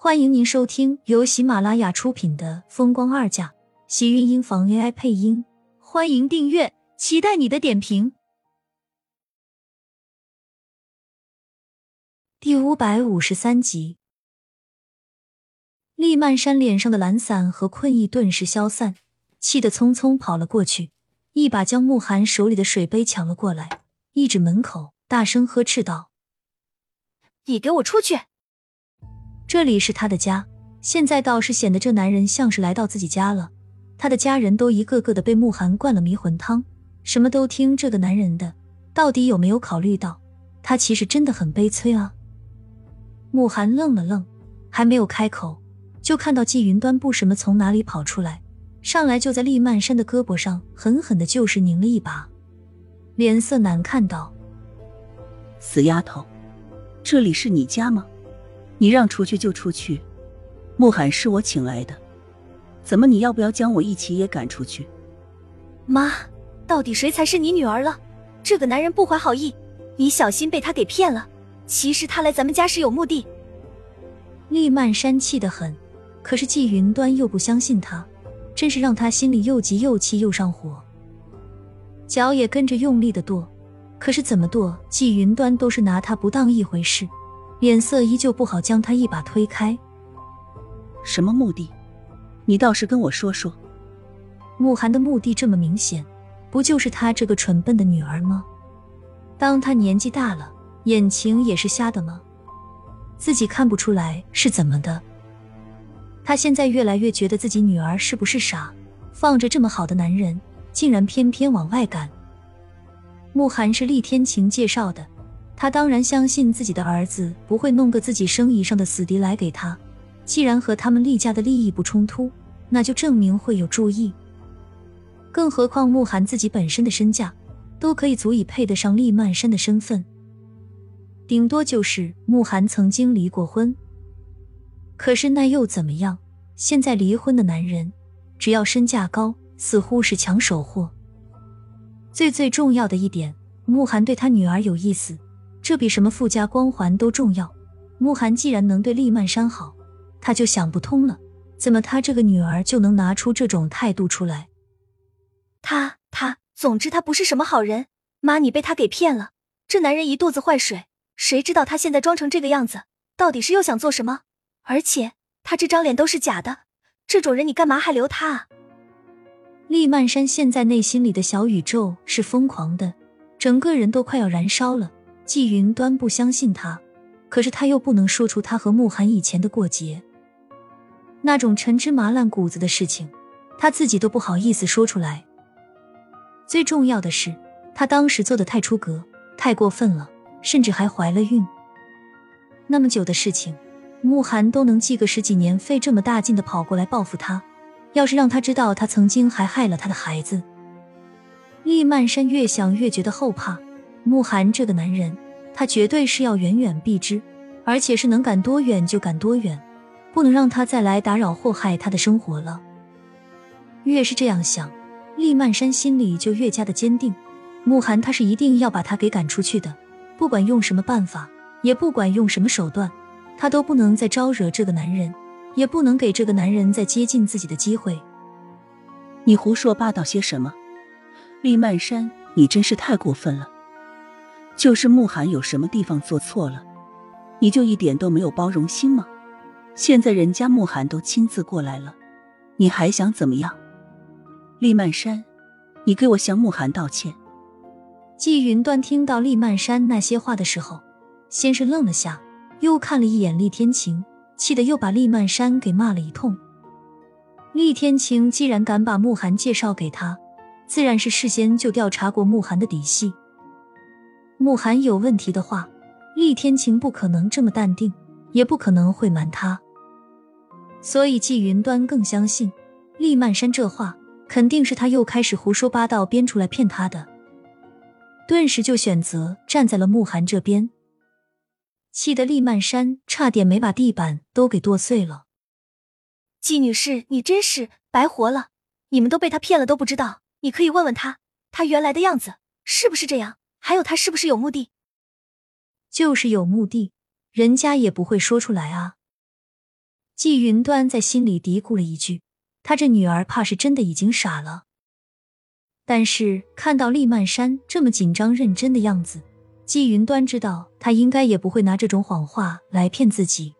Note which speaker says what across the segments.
Speaker 1: 欢迎您收听由喜马拉雅出品的《风光二嫁》，喜运音房 AI 配音。欢迎订阅，期待你的点评。第五百五十三集，厉曼山脸上的懒散和困意顿时消散，气得匆匆跑了过去，一把将慕寒手里的水杯抢了过来，一指门口，大声呵斥道：“
Speaker 2: 你给我出去！”
Speaker 1: 这里是他的家，现在倒是显得这男人像是来到自己家了。他的家人都一个个的被慕寒灌了迷魂汤，什么都听这个男人的。到底有没有考虑到，他其实真的很悲催啊？慕寒愣了愣，还没有开口，就看到季云端不什么从哪里跑出来，上来就在厉曼山的胳膊上狠狠的就是拧了一把，脸色难看道：“
Speaker 3: 死丫头，这里是你家吗？”你让出去就出去，慕寒是我请来的，怎么你要不要将我一起也赶出去？
Speaker 2: 妈，到底谁才是你女儿了？这个男人不怀好意，你小心被他给骗了。其实他来咱们家是有目的。
Speaker 1: 厉曼山气得很，可是季云端又不相信他，真是让他心里又急又气又上火，脚也跟着用力的跺，可是怎么跺，季云端都是拿他不当一回事。脸色依旧不好，将他一把推开。
Speaker 3: 什么目的？你倒是跟我说说。
Speaker 1: 慕寒的目的这么明显，不就是他这个蠢笨的女儿吗？当他年纪大了，眼睛也是瞎的吗？自己看不出来是怎么的？他现在越来越觉得自己女儿是不是傻，放着这么好的男人，竟然偏偏往外赶。慕寒是厉天晴介绍的。他当然相信自己的儿子不会弄个自己生意上的死敌来给他。既然和他们厉家的利益不冲突，那就证明会有注意。更何况慕寒自己本身的身价都可以足以配得上厉曼山的身份，顶多就是慕寒曾经离过婚。可是那又怎么样？现在离婚的男人，只要身价高，似乎是抢手货。最最重要的一点，慕寒对他女儿有意思。这比什么富家光环都重要。慕寒既然能对厉曼山好，他就想不通了，怎么他这个女儿就能拿出这种态度出来？
Speaker 2: 他他，总之他不是什么好人。妈，你被他给骗了。这男人一肚子坏水，谁知道他现在装成这个样子，到底是又想做什么？而且他这张脸都是假的，这种人你干嘛还留他啊？
Speaker 1: 厉曼山现在内心里的小宇宙是疯狂的，整个人都快要燃烧了。季云端不相信他，可是他又不能说出他和慕寒以前的过节，那种陈芝麻烂谷子的事情，他自己都不好意思说出来。最重要的是，他当时做的太出格，太过分了，甚至还怀了孕。那么久的事情，慕寒都能记个十几年，费这么大劲的跑过来报复他。要是让他知道他曾经还害了他的孩子，厉曼山越想越觉得后怕。慕寒这个男人，他绝对是要远远避之，而且是能赶多远就赶多远，不能让他再来打扰祸害他的生活了。越是这样想，厉曼山心里就越加的坚定，慕寒他是一定要把他给赶出去的，不管用什么办法，也不管用什么手段，他都不能再招惹这个男人，也不能给这个男人再接近自己的机会。
Speaker 3: 你胡说八道些什么？厉曼山，你真是太过分了！就是慕寒有什么地方做错了，你就一点都没有包容心吗？现在人家慕寒都亲自过来了，你还想怎么样？厉曼山，你给我向慕寒道歉。
Speaker 1: 季云端听到厉曼山那些话的时候，先是愣了下，又看了一眼厉天晴，气得又把厉曼山给骂了一通。厉天晴既然敢把慕寒介绍给他，自然是事先就调查过慕寒的底细。慕寒有问题的话，厉天晴不可能这么淡定，也不可能会瞒他。所以季云端更相信厉曼山这话肯定是他又开始胡说八道编出来骗他的，顿时就选择站在了慕寒这边，气得厉曼山差点没把地板都给剁碎了。
Speaker 2: 季女士，你真是白活了，你们都被他骗了都不知道。你可以问问他，他原来的样子是不是这样？还有他是不是有目的？
Speaker 1: 就是有目的，人家也不会说出来啊。季云端在心里嘀咕了一句：“他这女儿怕是真的已经傻了。”但是看到厉曼山这么紧张认真的样子，季云端知道他应该也不会拿这种谎话来骗自己。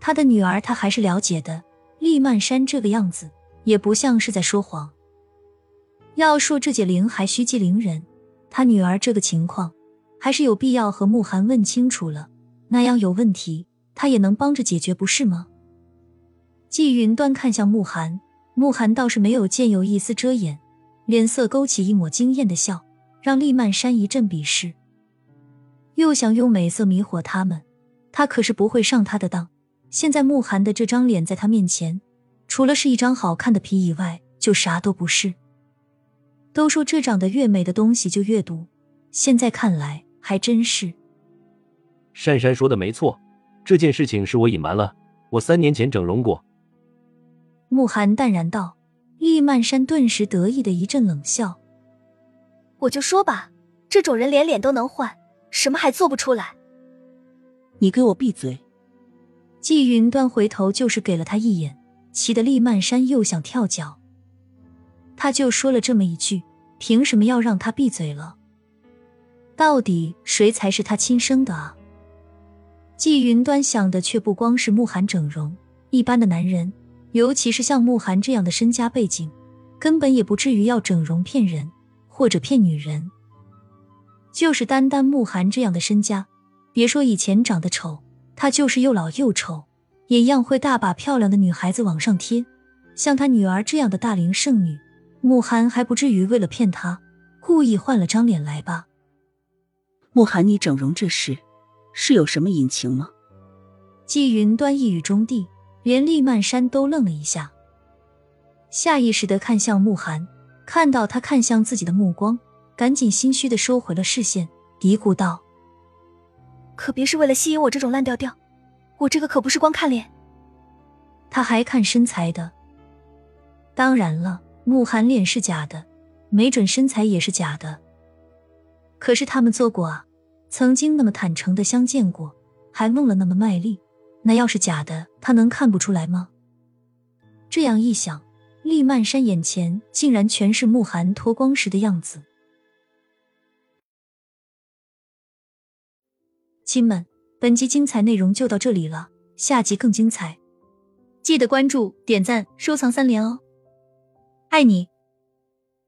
Speaker 1: 他的女儿他还是了解的，厉曼山这个样子也不像是在说谎。要说这解铃还需系铃人，他女儿这个情况还是有必要和慕寒问清楚了，那样有问题。他也能帮着解决，不是吗？季云端看向慕寒，慕寒倒是没有见有一丝遮掩，脸色勾起一抹惊艳的笑，让厉曼山一阵鄙视。又想用美色迷惑他们，他可是不会上他的当。现在慕寒的这张脸在他面前，除了是一张好看的皮以外，就啥都不是。都说这长得越美的东西就越毒，现在看来还真是。
Speaker 4: 珊珊说的没错。这件事情是我隐瞒了，我三年前整容过。
Speaker 1: 慕寒淡然道。厉曼山顿时得意的一阵冷笑。
Speaker 2: 我就说吧，这种人连脸都能换，什么还做不出来？
Speaker 3: 你给我闭嘴！
Speaker 1: 季云端回头就是给了他一眼，气得厉曼山又想跳脚。他就说了这么一句，凭什么要让他闭嘴了？到底谁才是他亲生的啊？季云端想的却不光是慕寒整容，一般的男人，尤其是像慕寒这样的身家背景，根本也不至于要整容骗人或者骗女人。就是单单慕寒这样的身家，别说以前长得丑，他就是又老又丑，也一样会大把漂亮的女孩子往上贴。像他女儿这样的大龄剩女，慕寒还不至于为了骗他，故意换了张脸来吧？
Speaker 3: 慕寒，你整容这事。是有什么隐情吗？
Speaker 1: 季云端一语中的，连厉曼山都愣了一下，下意识的看向慕寒，看到他看向自己的目光，赶紧心虚的收回了视线，嘀咕道：“
Speaker 2: 可别是为了吸引我这种烂调调，我这个可不是光看脸，
Speaker 1: 他还看身材的。当然了，慕寒脸是假的，没准身材也是假的。可是他们做过啊。”曾经那么坦诚的相见过，还弄了那么卖力，那要是假的，他能看不出来吗？这样一想，厉曼山眼前竟然全是慕寒脱光时的样子。亲们，本集精彩内容就到这里了，下集更精彩，记得关注、点赞、收藏三连哦，爱你。